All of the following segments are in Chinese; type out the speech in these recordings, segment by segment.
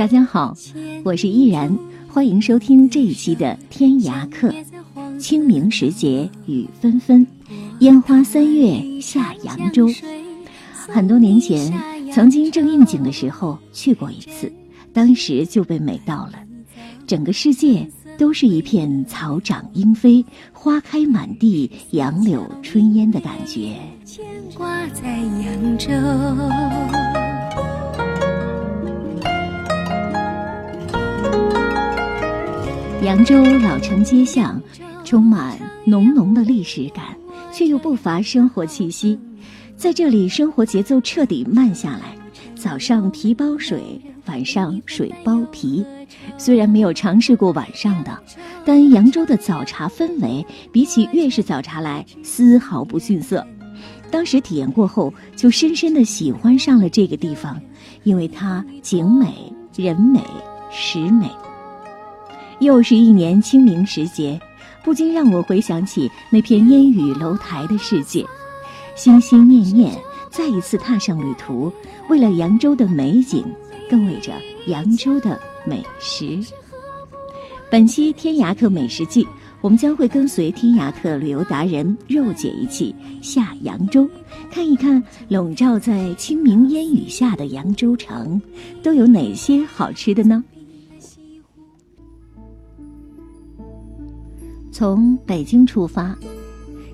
大家好，我是依然，欢迎收听这一期的《天涯客》。清明时节雨纷纷，烟花三月下扬州。很多年前，曾经正应景的时候去过一次，当时就被美到了。整个世界都是一片草长莺飞、花开满地、杨柳春烟的感觉。牵挂在扬州。扬州老城街巷，充满浓浓的历史感，却又不乏生活气息。在这里，生活节奏彻底慢下来。早上皮包水，晚上水包皮。虽然没有尝试过晚上的，但扬州的早茶氛围比起粤式早茶来丝毫不逊色。当时体验过后，就深深的喜欢上了这个地方，因为它景美、人美、食美。又是一年清明时节，不禁让我回想起那片烟雨楼台的世界，心心念念再一次踏上旅途，为了扬州的美景，更为着扬州的美食。本期天涯客美食记，我们将会跟随天涯客旅游达人肉姐一起下扬州，看一看笼罩在清明烟雨下的扬州城，都有哪些好吃的呢？从北京出发，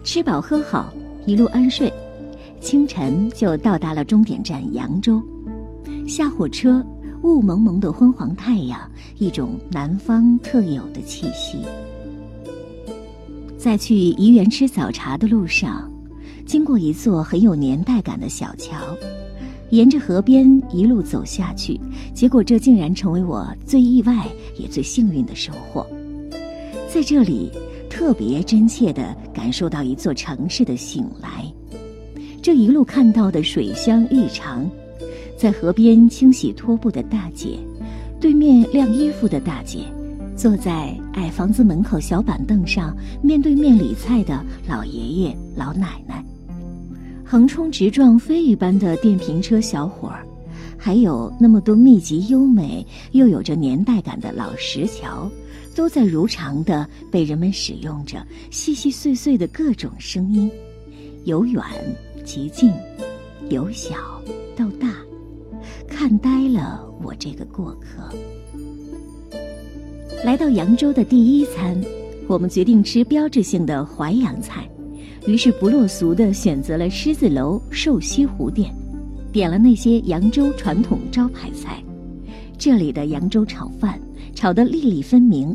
吃饱喝好，一路安睡，清晨就到达了终点站扬州。下火车，雾蒙蒙的昏黄太阳，一种南方特有的气息。在去怡园吃早茶的路上，经过一座很有年代感的小桥，沿着河边一路走下去，结果这竟然成为我最意外也最幸运的收获。在这里。特别真切地感受到一座城市的醒来。这一路看到的水乡日常，在河边清洗拖布的大姐，对面晾衣服的大姐，坐在矮房子门口小板凳上面对面理菜的老爷爷老奶奶，横冲直撞飞一般的电瓶车小伙儿，还有那么多密集优美又有着年代感的老石桥。都在如常的被人们使用着，细细碎碎的各种声音，由远及近，由小到大，看呆了我这个过客。来到扬州的第一餐，我们决定吃标志性的淮扬菜，于是不落俗的选择了狮子楼瘦西湖店，点了那些扬州传统招牌菜。这里的扬州炒饭炒得粒粒分明。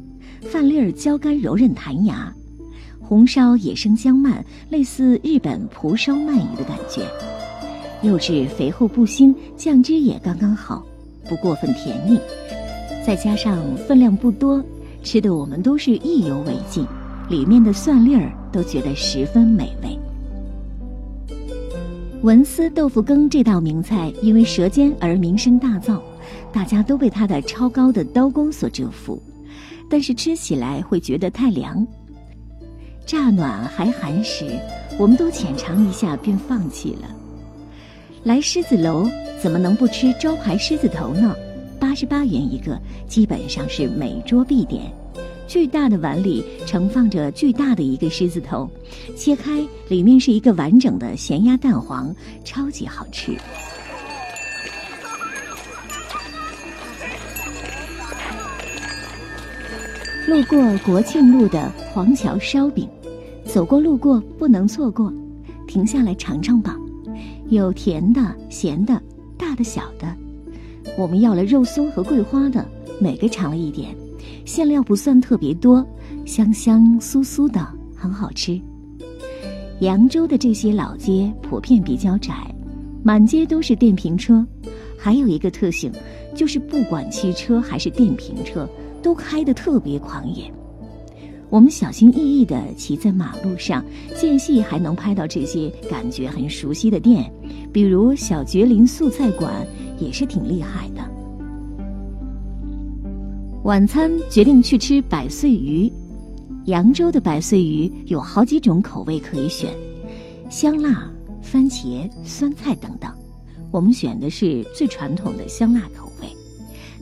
饭粒儿焦干柔韧弹牙，红烧野生姜鳗类似日本蒲烧鳗鱼的感觉，肉质肥厚不腥，酱汁也刚刚好，不过分甜腻，再加上分量不多，吃的我们都是意犹未尽，里面的蒜粒儿都觉得十分美味。文思豆腐羹这道名菜因为舌尖而名声大噪，大家都被它的超高的刀工所折服。但是吃起来会觉得太凉，乍暖还寒时，我们都浅尝一下便放弃了。来狮子楼怎么能不吃招牌狮子头呢？八十八元一个，基本上是每桌必点。巨大的碗里盛放着巨大的一个狮子头，切开里面是一个完整的咸鸭蛋黄，超级好吃。路过国庆路的黄桥烧饼，走过路过不能错过，停下来尝尝吧。有甜的、咸的、大的、小的。我们要了肉松和桂花的，每个尝了一点，馅料不算特别多，香香酥酥的，很好吃。扬州的这些老街普遍比较窄，满街都是电瓶车，还有一个特性，就是不管汽车还是电瓶车，都开得特别狂野。我们小心翼翼地骑在马路上，间隙还能拍到这些感觉很熟悉的店，比如小绝林素菜馆，也是挺厉害的。晚餐决定去吃百岁鱼，扬州的百岁鱼有好几种口味可以选，香辣、番茄、酸菜等等。我们选的是最传统的香辣口味，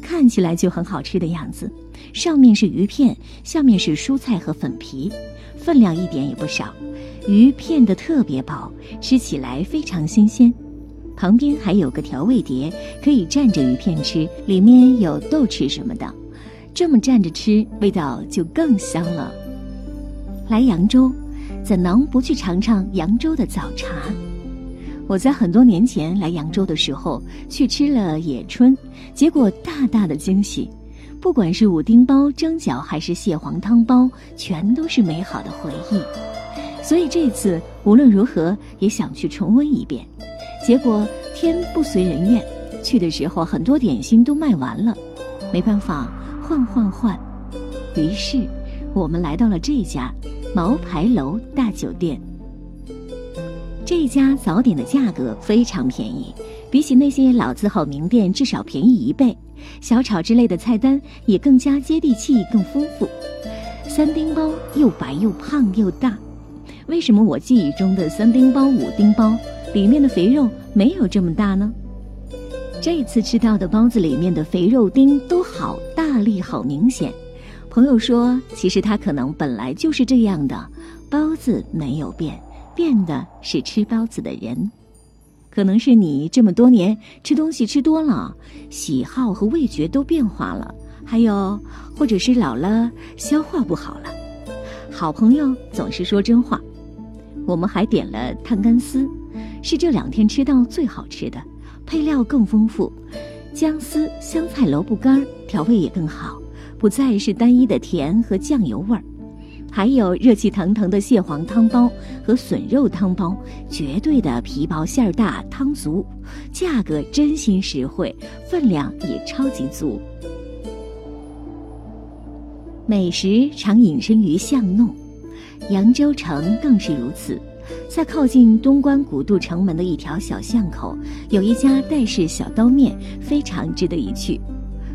看起来就很好吃的样子。上面是鱼片，下面是蔬菜和粉皮，分量一点也不少。鱼片的特别薄，吃起来非常新鲜。旁边还有个调味碟，可以蘸着鱼片吃，里面有豆豉什么的，这么蘸着吃，味道就更香了。来扬州，怎能不去尝尝扬州的早茶？我在很多年前来扬州的时候，去吃了野春，结果大大的惊喜。不管是五丁包蒸饺还是蟹黄汤包，全都是美好的回忆。所以这次无论如何也想去重温一遍。结果天不随人愿，去的时候很多点心都卖完了，没办法换换换。于是我们来到了这家毛牌楼大酒店。这家早点的价格非常便宜，比起那些老字号名店至少便宜一倍。小炒之类的菜单也更加接地气、更丰富。三丁包又白又胖又大，为什么我记忆中的三丁包、五丁包里面的肥肉没有这么大呢？这次吃到的包子里面的肥肉丁都好大力、好明显。朋友说，其实它可能本来就是这样的，包子没有变，变的是吃包子的人。可能是你这么多年吃东西吃多了，喜好和味觉都变化了，还有或者是老了，消化不好了。好朋友总是说真话。我们还点了碳干丝，是这两天吃到最好吃的，配料更丰富，姜丝、香菜、萝卜干，调味也更好，不再是单一的甜和酱油味儿。还有热气腾腾的蟹黄汤包和笋肉汤包，绝对的皮薄馅儿大，汤足，价格真心实惠，分量也超级足。美食常隐身于巷弄，扬州城更是如此。在靠近东关古渡城门的一条小巷口，有一家戴氏小刀面，非常值得一去。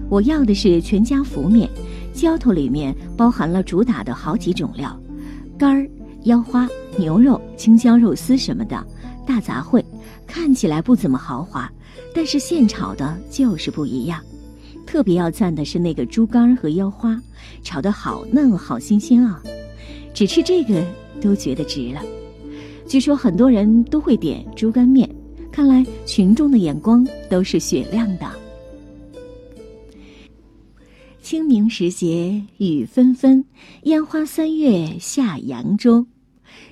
我要的是全家福面。浇头里面包含了主打的好几种料，肝儿、腰花、牛肉、青椒肉丝什么的，大杂烩，看起来不怎么豪华，但是现炒的就是不一样。特别要赞的是那个猪肝和腰花，炒得好嫩好新鲜啊！只吃这个都觉得值了。据说很多人都会点猪肝面，看来群众的眼光都是雪亮的。清明时节雨纷纷，烟花三月下扬州。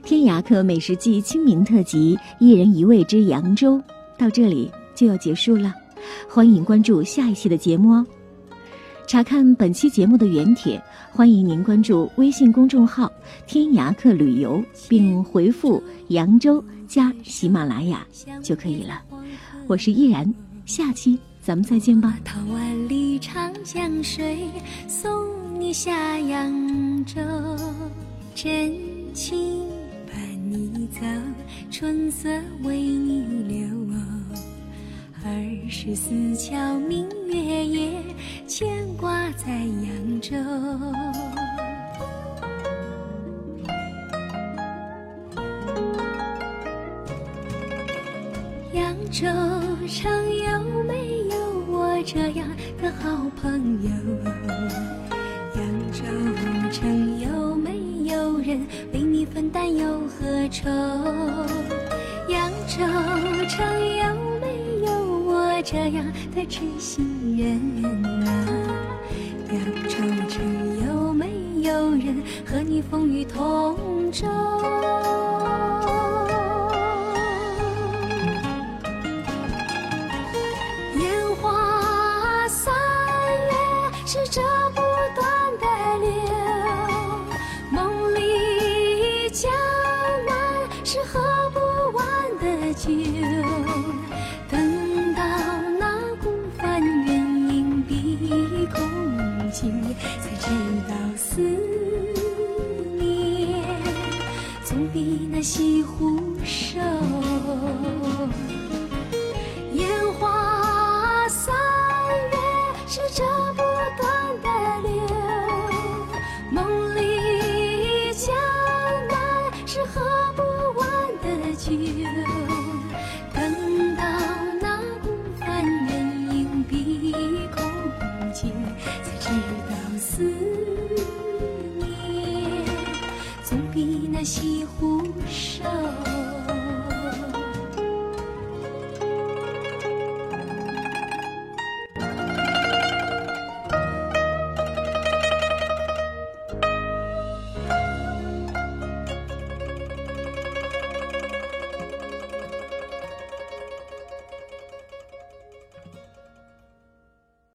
天涯客美食记清明特辑，一人一味之扬州，到这里就要结束了。欢迎关注下一期的节目哦。查看本期节目的原帖，欢迎您关注微信公众号“天涯客旅游”，并回复“扬州”加喜马拉雅就可以了。我是依然，下期。咱们再见吧。万里长江水，送你下扬州。真情伴你走，春色为你留。二十四桥明月夜，牵挂在扬州。扬州城有没有我这样的好朋友？扬州城有没有人为你分担忧和愁？扬州城有这样的痴心人啊？扬州城有没有人和你风雨同舟？